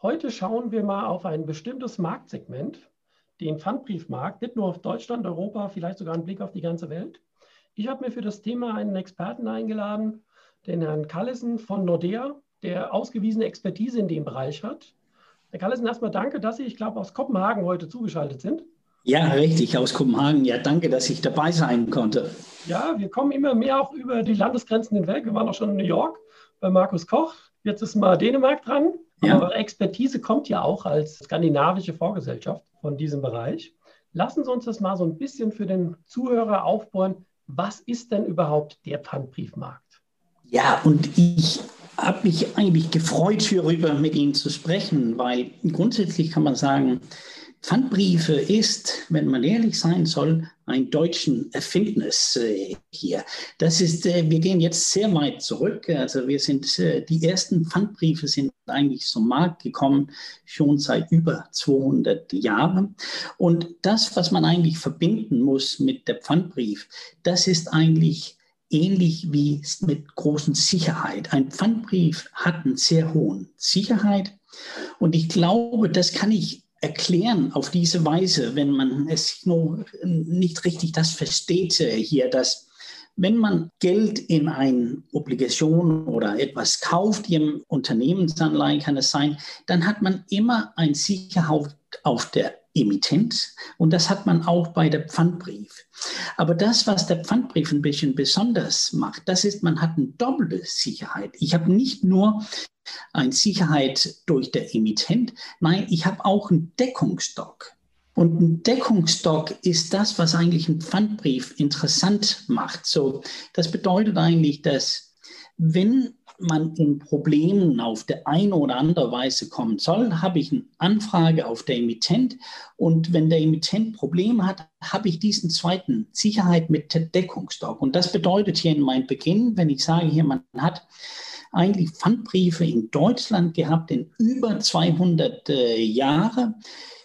Heute schauen wir mal auf ein bestimmtes Marktsegment, den Pfandbriefmarkt, nicht nur auf Deutschland, Europa, vielleicht sogar einen Blick auf die ganze Welt. Ich habe mir für das Thema einen Experten eingeladen, den Herrn Callison von Nordea, der ausgewiesene Expertise in dem Bereich hat. Herr Callison, erstmal danke, dass Sie, ich glaube, aus Kopenhagen heute zugeschaltet sind. Ja, richtig, aus Kopenhagen. Ja, danke, dass ich dabei sein konnte. Ja, wir kommen immer mehr auch über die Landesgrenzen hinweg. Wir waren auch schon in New York bei Markus Koch. Jetzt ist mal Dänemark dran. Ja. Aber Expertise kommt ja auch als skandinavische Vorgesellschaft von diesem Bereich. Lassen Sie uns das mal so ein bisschen für den Zuhörer aufbauen. Was ist denn überhaupt der Pfandbriefmarkt? Ja, und ich habe mich eigentlich gefreut, hierüber mit Ihnen zu sprechen, weil grundsätzlich kann man sagen, Pfandbriefe ist, wenn man ehrlich sein soll, ein deutschen Erfindnis äh, hier. Das ist, äh, wir gehen jetzt sehr weit zurück. Also wir sind, äh, die ersten Pfandbriefe sind eigentlich zum Markt gekommen, schon seit über 200 Jahren. Und das, was man eigentlich verbinden muss mit der Pfandbrief, das ist eigentlich ähnlich wie mit großen Sicherheit. Ein Pfandbrief hat einen sehr hohen Sicherheit. Und ich glaube, das kann ich erklären auf diese Weise, wenn man es nur nicht richtig das versteht äh, hier, dass wenn man Geld in eine Obligation oder etwas kauft, im Unternehmensanleihen kann es sein, dann hat man immer ein Sicherheit auf der Emittent und das hat man auch bei der Pfandbrief. Aber das, was der Pfandbrief ein bisschen besonders macht, das ist, man hat eine doppelte Sicherheit. Ich habe nicht nur eine Sicherheit durch der Emittent. Nein, ich habe auch einen Deckungsstock. Und ein Deckungsstock ist das, was eigentlich einen Pfandbrief interessant macht. So, das bedeutet eigentlich, dass wenn man in Problemen auf der eine oder andere Weise kommen soll, habe ich eine Anfrage auf der Emittent und wenn der Emittent Probleme hat, habe ich diesen zweiten Sicherheit mit Deckungsstock. Und das bedeutet hier in meinem Beginn, wenn ich sage hier, man hat eigentlich Pfandbriefe in Deutschland gehabt in über 200 äh, Jahre.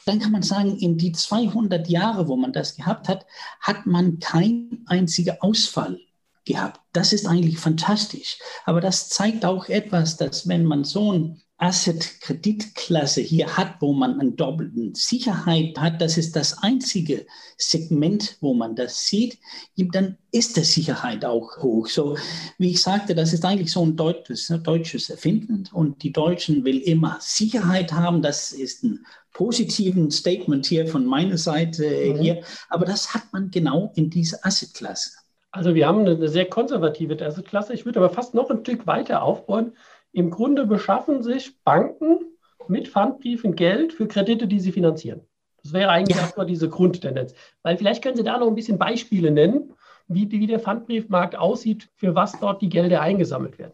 Dann kann man sagen, in die 200 Jahre, wo man das gehabt hat, hat man keinen einzigen Ausfall gehabt. Das ist eigentlich fantastisch. Aber das zeigt auch etwas, dass wenn man so ein Asset-Kreditklasse hier hat, wo man eine doppelte Sicherheit hat, das ist das einzige Segment, wo man das sieht, dann ist die Sicherheit auch hoch. So, wie ich sagte, das ist eigentlich so ein deutsches, ne, deutsches Erfinden und die Deutschen will immer Sicherheit haben. Das ist ein positives Statement hier von meiner Seite mhm. hier, aber das hat man genau in dieser Asset-Klasse. Also wir haben eine sehr konservative Asset-Klasse. Ich würde aber fast noch ein Stück weiter aufbauen. Im Grunde beschaffen sich Banken mit Pfandbriefen Geld für Kredite, die sie finanzieren. Das wäre eigentlich ja. erstmal diese Grundtendenz. Weil vielleicht können Sie da noch ein bisschen Beispiele nennen, wie, wie der Pfandbriefmarkt aussieht, für was dort die Gelder eingesammelt werden.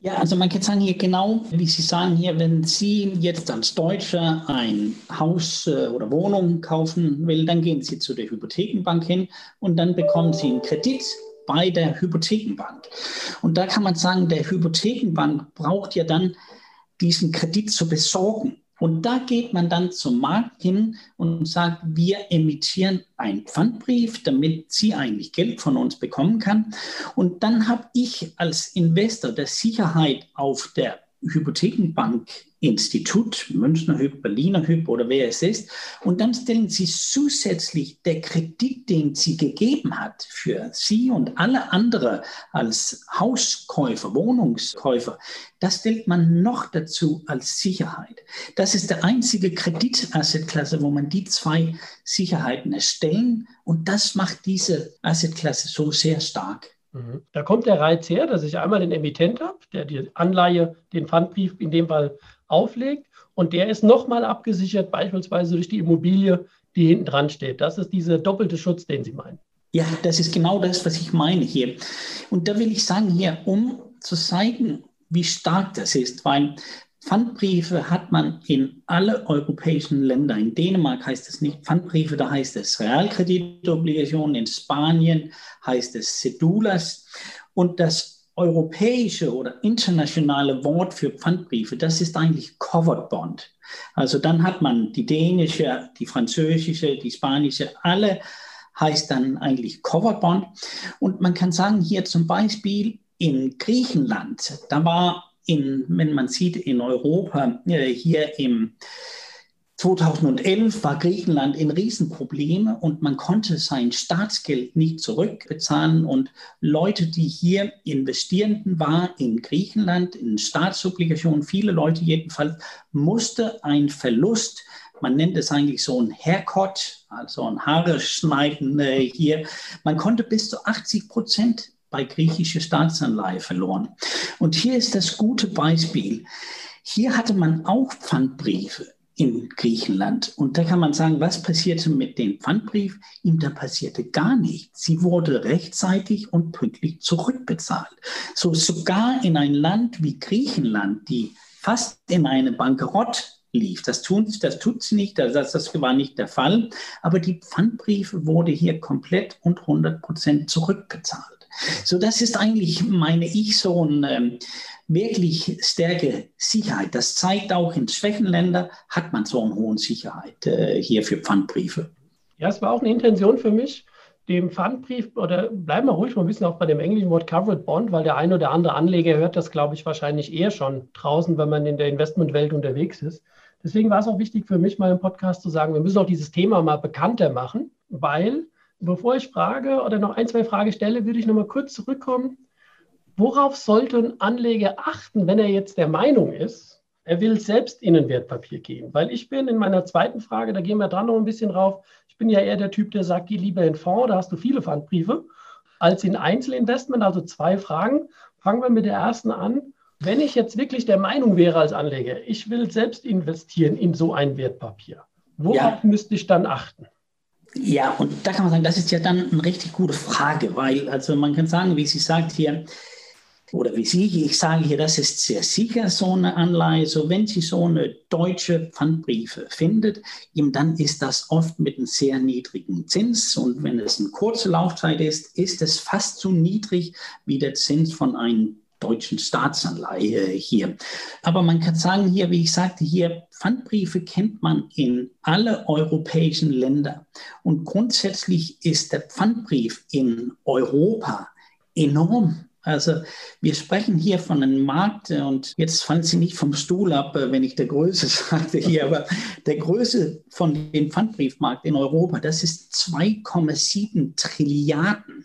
Ja, also man kann sagen hier genau, wie Sie sagen hier, wenn Sie jetzt als Deutscher ein Haus äh, oder Wohnung kaufen will, dann gehen Sie zu der Hypothekenbank hin und dann bekommen Sie einen Kredit bei der Hypothekenbank. Und da kann man sagen, der Hypothekenbank braucht ja dann diesen Kredit zu besorgen. Und da geht man dann zum Markt hin und sagt, wir emittieren einen Pfandbrief, damit sie eigentlich Geld von uns bekommen kann. Und dann habe ich als Investor der Sicherheit auf der Hypothekenbank Institut, Münchner Hyp, Berliner Hyp oder wer es ist. Und dann stellen Sie zusätzlich der Kredit, den sie gegeben hat für Sie und alle anderen als Hauskäufer, Wohnungskäufer, das stellt man noch dazu als Sicherheit. Das ist der einzige Kreditassetklasse, wo man die zwei Sicherheiten erstellen. Und das macht diese Assetklasse so sehr stark. Mhm. Da kommt der Reiz her, dass ich einmal den Emittent habe, der die Anleihe, den Pfandbrief in dem Fall auflegt und der ist nochmal abgesichert, beispielsweise durch die Immobilie, die hinten dran steht. Das ist dieser doppelte Schutz, den Sie meinen. Ja, das ist genau das, was ich meine hier. Und da will ich sagen hier, um zu zeigen, wie stark das ist, weil Pfandbriefe hat man in alle europäischen Länder. In Dänemark heißt es nicht Pfandbriefe, da heißt es Realkreditobligationen. In Spanien heißt es Cedulas. Und das europäische oder internationale Wort für Pfandbriefe, das ist eigentlich Covered Bond. Also dann hat man die dänische, die französische, die spanische, alle heißt dann eigentlich Covered Bond. Und man kann sagen, hier zum Beispiel in Griechenland, da war in, wenn man sieht, in Europa, äh, hier im 2011 war Griechenland in Riesenprobleme und man konnte sein Staatsgeld nicht zurückbezahlen und Leute, die hier Investierenden waren in Griechenland, in Staatsobligationen, viele Leute jedenfalls, musste ein Verlust, man nennt es eigentlich so ein Haircut, also ein Haare schneiden äh, hier, man konnte bis zu 80 Prozent bei griechischer Staatsanleihe verloren. Und hier ist das gute Beispiel. Hier hatte man auch Pfandbriefe in Griechenland. Und da kann man sagen, was passierte mit dem Pfandbrief? Ihm da passierte gar nichts. Sie wurde rechtzeitig und pünktlich zurückbezahlt. So sogar in ein Land wie Griechenland, die fast in eine Bankrott lief. Das, tun, das tut sie nicht, das, das war nicht der Fall. Aber die Pfandbriefe wurde hier komplett und 100 Prozent zurückbezahlt. So, das ist eigentlich, meine ich, so eine ähm, wirklich starke Sicherheit. Das zeigt auch in Schwächenländern hat man so eine hohe Sicherheit äh, hier für Pfandbriefe. Ja, es war auch eine Intention für mich, dem Pfandbrief, oder bleiben wir ruhig mal ein bisschen auch bei dem englischen Wort Covered Bond, weil der ein oder andere Anleger hört das, glaube ich, wahrscheinlich eher schon draußen, wenn man in der Investmentwelt unterwegs ist. Deswegen war es auch wichtig für mich, mal im Podcast zu sagen, wir müssen auch dieses Thema mal bekannter machen, weil Bevor ich frage oder noch ein, zwei Fragen stelle, würde ich noch mal kurz zurückkommen. Worauf sollte ein Anleger achten, wenn er jetzt der Meinung ist, er will selbst in ein Wertpapier gehen? Weil ich bin in meiner zweiten Frage, da gehen wir dran noch ein bisschen drauf, ich bin ja eher der Typ, der sagt, geh lieber in Fonds, da hast du viele Pfandbriefe, als in Einzelinvestment. Also zwei Fragen. Fangen wir mit der ersten an. Wenn ich jetzt wirklich der Meinung wäre als Anleger, ich will selbst investieren in so ein Wertpapier, worauf ja. müsste ich dann achten? Ja, und da kann man sagen, das ist ja dann eine richtig gute Frage, weil also man kann sagen, wie sie sagt hier, oder wie Sie, ich sage hier, das ist sehr sicher so eine Anleihe. So, wenn Sie so eine deutsche Pfandbriefe findet, dann ist das oft mit einem sehr niedrigen Zins. Und wenn es eine kurze Laufzeit ist, ist es fast so niedrig wie der Zins von einem deutschen Staatsanleihe hier. Aber man kann sagen hier, wie ich sagte, hier Pfandbriefe kennt man in alle europäischen Länder. Und grundsätzlich ist der Pfandbrief in Europa enorm. Also wir sprechen hier von einem Markt und jetzt fallen Sie nicht vom Stuhl ab, wenn ich der Größe sagte hier, aber der Größe von dem Pfandbriefmarkt in Europa, das ist 2,7 Trilliarden.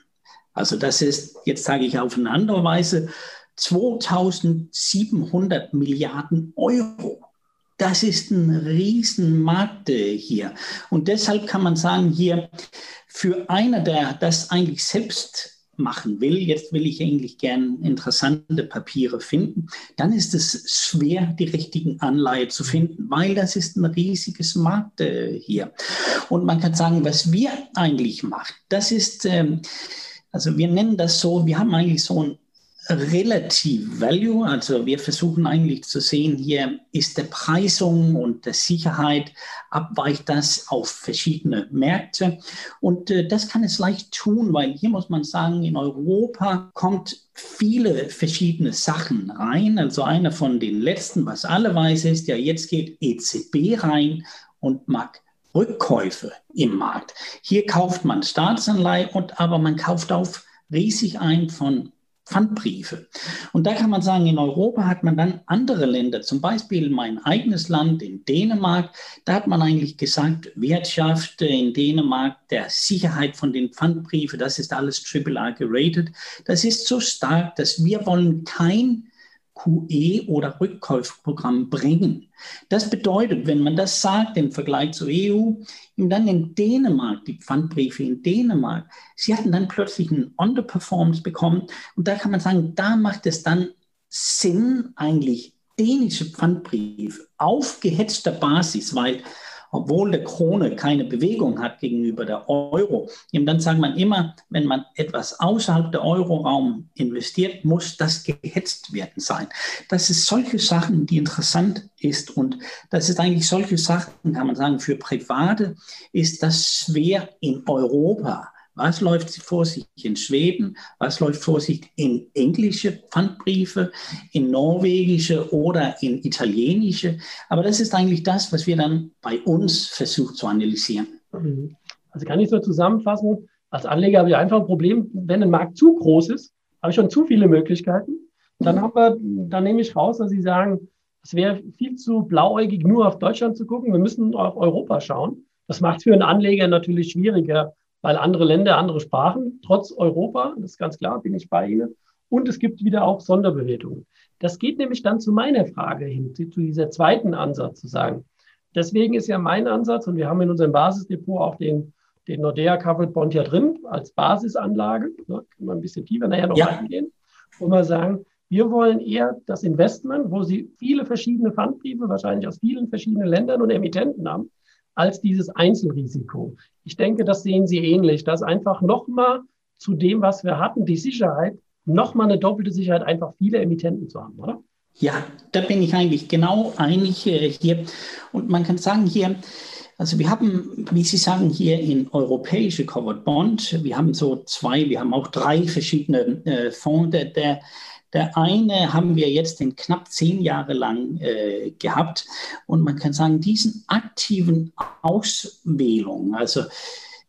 Also das ist, jetzt sage ich auf eine andere Weise, 2700 Milliarden Euro. Das ist ein Riesenmarkt äh, hier. Und deshalb kann man sagen, hier für einer, der das eigentlich selbst machen will, jetzt will ich eigentlich gern interessante Papiere finden, dann ist es schwer, die richtigen Anleihe zu finden, weil das ist ein riesiges Markt äh, hier. Und man kann sagen, was wir eigentlich machen, das ist, ähm, also wir nennen das so, wir haben eigentlich so ein Relative Value, also wir versuchen eigentlich zu sehen, hier ist der Preisung und der Sicherheit, abweicht das auf verschiedene Märkte. Und äh, das kann es leicht tun, weil hier muss man sagen, in Europa kommt viele verschiedene Sachen rein. Also einer von den letzten, was alle weiß, ist, ja, jetzt geht EZB rein und mag Rückkäufe im Markt. Hier kauft man Staatsanleihe und aber man kauft auf riesig ein von Pfandbriefe. Und da kann man sagen, in Europa hat man dann andere Länder, zum Beispiel mein eigenes Land in Dänemark, da hat man eigentlich gesagt, Wirtschaft in Dänemark, der Sicherheit von den Pfandbriefen, das ist alles AAA geratet, das ist so stark, dass wir wollen kein QE oder Rückkaufprogramm bringen. Das bedeutet, wenn man das sagt im Vergleich zur EU, dann in Dänemark, die Pfandbriefe in Dänemark, sie hatten dann plötzlich einen Underperformance bekommen und da kann man sagen, da macht es dann Sinn, eigentlich dänische Pfandbriefe auf gehetzter Basis, weil obwohl der Krone keine Bewegung hat gegenüber der Euro. Und dann sagt man immer, wenn man etwas außerhalb der Euroraum investiert, muss das gehetzt werden sein. Das ist solche Sachen, die interessant ist und das ist eigentlich solche Sachen, kann man sagen, für Private ist das schwer in Europa was läuft vor sich in Schweden? Was läuft vor sich in englische Pfandbriefe, in norwegische oder in italienische? Aber das ist eigentlich das, was wir dann bei uns versucht zu analysieren. Also kann ich so zusammenfassen, als Anleger habe ich einfach ein Problem, wenn ein Markt zu groß ist, habe ich schon zu viele Möglichkeiten. Dann, haben wir, dann nehme ich raus, dass Sie sagen, es wäre viel zu blauäugig, nur auf Deutschland zu gucken. Wir müssen auf Europa schauen. Das macht es für einen Anleger natürlich schwieriger, weil andere Länder andere Sprachen, trotz Europa, das ist ganz klar, bin ich bei Ihnen. Und es gibt wieder auch Sonderbewertungen. Das geht nämlich dann zu meiner Frage hin, zu dieser zweiten Ansatz zu sagen. Deswegen ist ja mein Ansatz, und wir haben in unserem Basisdepot auch den, den Nordea Covered Bond ja drin als Basisanlage, ne, kann man ein bisschen tiefer nachher noch ja. reingehen, wo wir sagen, wir wollen eher das Investment, wo Sie viele verschiedene Pfandbriefe, wahrscheinlich aus vielen verschiedenen Ländern und Emittenten haben, als dieses Einzelrisiko. Ich denke, das sehen Sie ähnlich, dass einfach nochmal zu dem, was wir hatten, die Sicherheit, nochmal eine doppelte Sicherheit, einfach viele Emittenten zu haben, oder? Ja, da bin ich eigentlich genau einig äh, hier. Und man kann sagen hier, also wir haben, wie Sie sagen, hier in europäische Covered Bond, wir haben so zwei, wir haben auch drei verschiedene äh, Fonds. Der, der der eine haben wir jetzt in knapp zehn Jahre lang äh, gehabt. Und man kann sagen, diesen aktiven Auswählung, also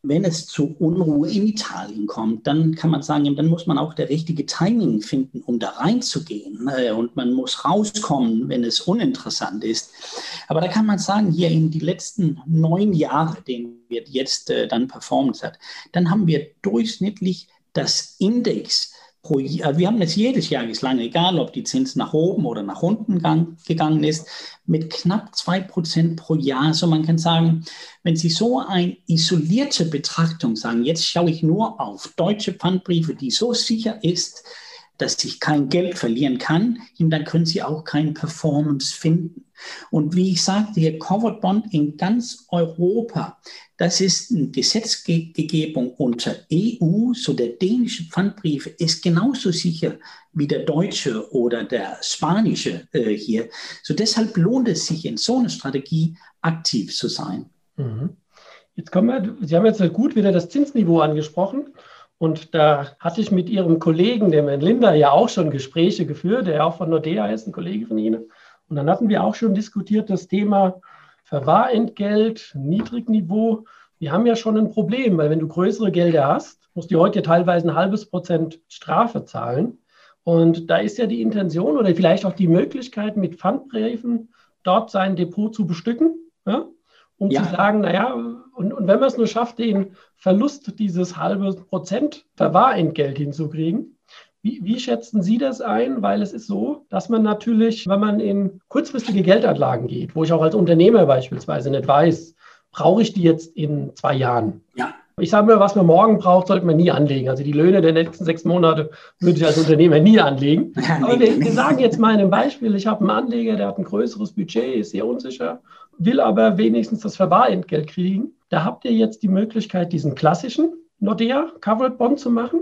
wenn es zu Unruhe in Italien kommt, dann kann man sagen, dann muss man auch der richtige Timing finden, um da reinzugehen. Äh, und man muss rauskommen, wenn es uninteressant ist. Aber da kann man sagen, hier in die letzten neun Jahre, den wir jetzt äh, dann performt hat, dann haben wir durchschnittlich das Index wir haben es jedes Jahr bislang, egal ob die Zins nach oben oder nach unten gang, gegangen ist, mit knapp 2% pro Jahr. So man kann sagen, wenn Sie so eine isolierte Betrachtung sagen, jetzt schaue ich nur auf deutsche Pfandbriefe, die so sicher ist, dass ich kein Geld verlieren kann, dann können Sie auch keine Performance finden. Und wie ich sagte, hier Covered Bond in ganz Europa, das ist eine Gesetzgebung unter EU, so der dänische Pfandbrief ist genauso sicher wie der deutsche oder der spanische äh, hier. So deshalb lohnt es sich in so einer Strategie aktiv zu sein. Mhm. Jetzt kommen wir, Sie haben jetzt gut wieder das Zinsniveau angesprochen. Und da hatte ich mit Ihrem Kollegen, dem Herrn Linder, ja auch schon Gespräche geführt, der auch von Nordea ist, ein Kollege von Ihnen. Und dann hatten wir auch schon diskutiert das Thema Verwahrentgelt, Niedrigniveau. Wir haben ja schon ein Problem, weil wenn du größere Gelder hast, musst du heute teilweise ein halbes Prozent Strafe zahlen. Und da ist ja die Intention oder vielleicht auch die Möglichkeit, mit Pfandbriefen dort sein Depot zu bestücken, ja? um ja. zu sagen, naja, und, und wenn man es nur schafft, den Verlust dieses halbe Prozent Verwahrentgelt hinzukriegen, wie, wie, schätzen Sie das ein? Weil es ist so, dass man natürlich, wenn man in kurzfristige Geldanlagen geht, wo ich auch als Unternehmer beispielsweise nicht weiß, brauche ich die jetzt in zwei Jahren? Ja. Ich sage mir, was man morgen braucht, sollte man nie anlegen. Also die Löhne der nächsten sechs Monate würde ich als Unternehmer nie anlegen. Aber wir, wir sagen jetzt mal in einem Beispiel, ich habe einen Anleger, der hat ein größeres Budget, ist sehr unsicher, will aber wenigstens das Verwahrentgelt kriegen. Da habt ihr jetzt die Möglichkeit, diesen klassischen Nordea Covered Bond zu machen.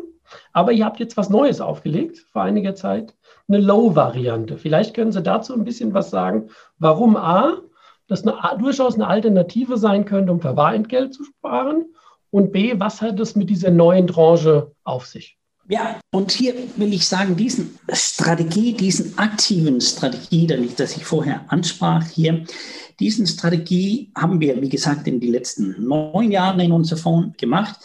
Aber ihr habt jetzt was Neues aufgelegt vor einiger Zeit, eine Low-Variante. Vielleicht können Sie dazu ein bisschen was sagen, warum A, das eine, durchaus eine Alternative sein könnte, um Verwahrentgelt zu sparen und B, was hat es mit dieser neuen Tranche auf sich? Ja, und hier will ich sagen, diesen Strategie, diesen aktiven Strategie, das ich vorher ansprach hier, diesen Strategie haben wir, wie gesagt, in den letzten neun Jahren in unserem Fonds gemacht.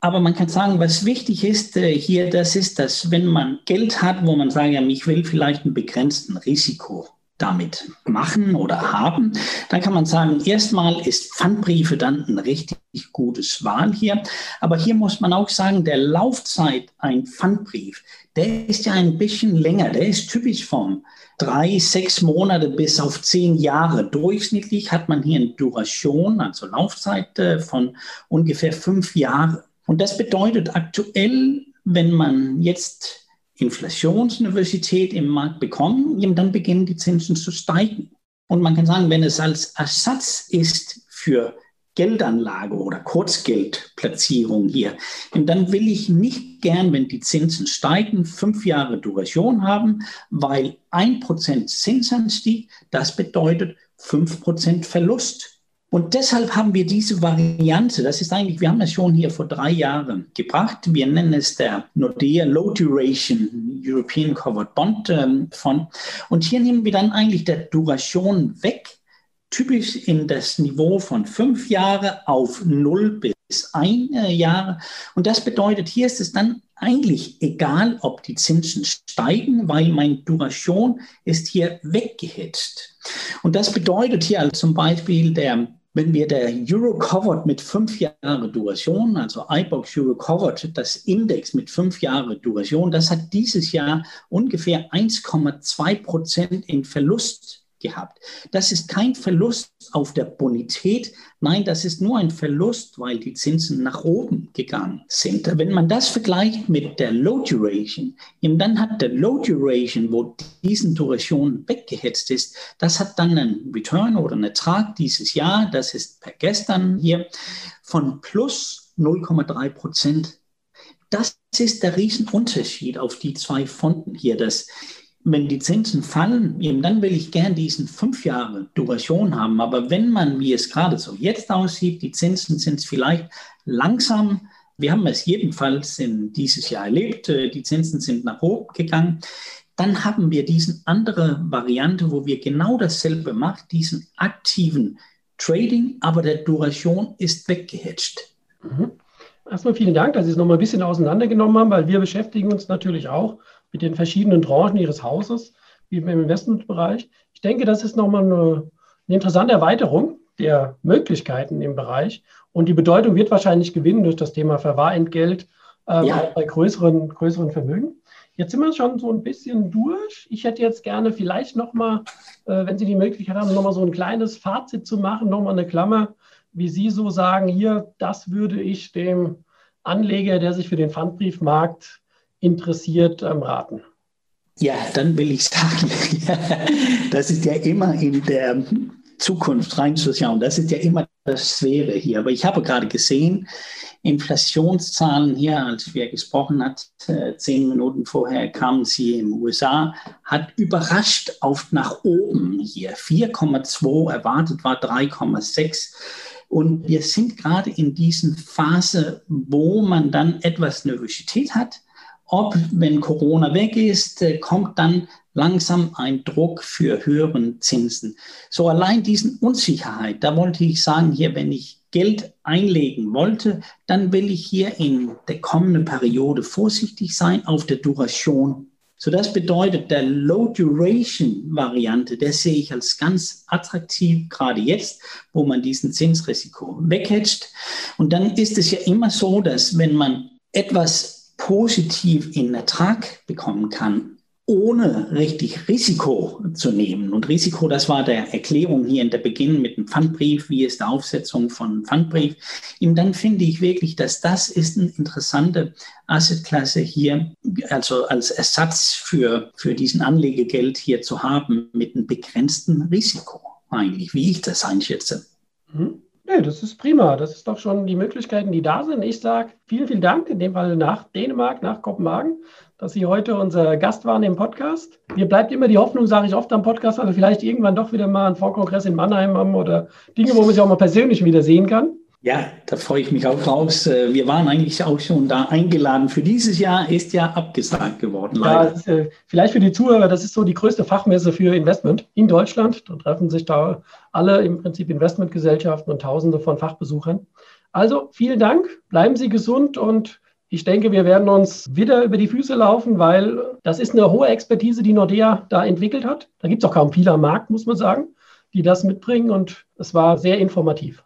Aber man kann sagen, was wichtig ist äh, hier, das ist, dass wenn man Geld hat, wo man sagt, ich will vielleicht einen begrenzten Risiko damit machen oder haben, dann kann man sagen, erstmal ist Pfandbriefe dann ein richtig gutes Wahl hier. Aber hier muss man auch sagen, der Laufzeit ein Pfandbrief, der ist ja ein bisschen länger. Der ist typisch vom drei, sechs Monate bis auf zehn Jahre. Durchschnittlich hat man hier eine Duration, also Laufzeit äh, von ungefähr fünf Jahren. Und das bedeutet aktuell, wenn man jetzt Inflationsuniversität im Markt bekommen, dann beginnen die Zinsen zu steigen. Und man kann sagen, wenn es als Ersatz ist für Geldanlage oder Kurzgeldplatzierung hier. Dann will ich nicht gern, wenn die Zinsen steigen, fünf Jahre Duration haben, weil ein Prozent Zinsanstieg, das bedeutet fünf Prozent Verlust. Und deshalb haben wir diese Variante, das ist eigentlich, wir haben es schon hier vor drei Jahren gebracht. Wir nennen es der Nordea Low Duration European Covered Bond ähm, Fund. Und hier nehmen wir dann eigentlich der Duration weg typisch in das Niveau von fünf Jahre auf null bis ein äh, Jahre. Und das bedeutet, hier ist es dann eigentlich egal, ob die Zinsen steigen, weil meine Duration ist hier weggehitzt. Und das bedeutet hier also zum Beispiel der wenn wir der Euro Covered mit fünf Jahre Duration, also iBox Euro Covered, das Index mit fünf Jahre Duration, das hat dieses Jahr ungefähr 1,2 Prozent in Verlust gehabt. Das ist kein Verlust auf der Bonität, nein, das ist nur ein Verlust, weil die Zinsen nach oben gegangen sind. Wenn man das vergleicht mit der Low Duration, dann hat der Low Duration, wo diesen Duration weggehetzt ist, das hat dann einen Return oder einen Ertrag dieses Jahr, das ist per gestern hier, von plus 0,3 Prozent. Das ist der Riesenunterschied auf die zwei Fonten hier. Das wenn die Zinsen fallen, eben dann will ich gern diesen fünf Jahre Duration haben. Aber wenn man, wie es gerade so jetzt aussieht, die Zinsen sind vielleicht langsam, wir haben es jedenfalls in dieses Jahr erlebt, äh, die Zinsen sind nach oben gegangen, dann haben wir diese andere Variante, wo wir genau dasselbe machen, diesen aktiven Trading, aber der Duration ist weggehatcht. Mhm. Erstmal vielen Dank, dass Sie es nochmal ein bisschen auseinandergenommen haben, weil wir beschäftigen uns natürlich auch mit den verschiedenen Branchen Ihres Hauses, wie im Investmentbereich. Ich denke, das ist nochmal eine, eine interessante Erweiterung der Möglichkeiten im Bereich. Und die Bedeutung wird wahrscheinlich gewinnen durch das Thema Verwahrentgelt äh, ja. bei größeren, größeren Vermögen. Jetzt sind wir schon so ein bisschen durch. Ich hätte jetzt gerne vielleicht nochmal, äh, wenn Sie die Möglichkeit haben, nochmal so ein kleines Fazit zu machen, nochmal eine Klammer, wie Sie so sagen, hier, das würde ich dem Anleger, der sich für den Pfandbriefmarkt interessiert ähm, raten? Ja, dann will ich sagen, das ist ja immer in der Zukunft reinzuschauen. Das ist ja immer das Schwere hier. Aber ich habe gerade gesehen, Inflationszahlen hier, als wir gesprochen hat, äh, zehn Minuten vorher kamen sie den USA, hat überrascht auf nach oben hier. 4,2 erwartet war 3,6. Und wir sind gerade in diesen Phase, wo man dann etwas Nervosität hat ob, wenn Corona weg ist, äh, kommt dann langsam ein Druck für höheren Zinsen. So allein diesen Unsicherheit, da wollte ich sagen, hier, wenn ich Geld einlegen wollte, dann will ich hier in der kommenden Periode vorsichtig sein auf der Duration. So das bedeutet, der Low Duration Variante, der sehe ich als ganz attraktiv, gerade jetzt, wo man diesen Zinsrisiko weghatcht. Und dann ist es ja immer so, dass wenn man etwas positiv in Ertrag bekommen kann, ohne richtig Risiko zu nehmen. Und Risiko, das war der Erklärung hier in der Beginn mit dem Pfandbrief, wie ist die Aufsetzung von Pfandbrief. Dann finde ich wirklich, dass das ist eine interessante Assetklasse hier, also als Ersatz für, für diesen Anlegegeld hier zu haben mit einem begrenzten Risiko eigentlich, wie ich das einschätze. Mhm. Nee, das ist prima. Das ist doch schon die Möglichkeiten, die da sind. Ich sage vielen, vielen Dank, in dem Fall nach Dänemark, nach Kopenhagen, dass Sie heute unser Gast waren im Podcast. Mir bleibt immer die Hoffnung, sage ich oft am Podcast, also vielleicht irgendwann doch wieder mal einen Vorkongress in Mannheim haben oder Dinge, wo man sich auch mal persönlich wieder sehen kann. Ja, da freue ich mich auch drauf. Äh, wir waren eigentlich auch schon da eingeladen. Für dieses Jahr ist ja abgesagt geworden. Ja, äh, vielleicht für die Zuhörer, das ist so die größte Fachmesse für Investment in Deutschland. Da treffen sich da alle im Prinzip Investmentgesellschaften und Tausende von Fachbesuchern. Also vielen Dank, bleiben Sie gesund und ich denke, wir werden uns wieder über die Füße laufen, weil das ist eine hohe Expertise, die Nordea da entwickelt hat. Da gibt es auch kaum viele am Markt, muss man sagen, die das mitbringen und es war sehr informativ.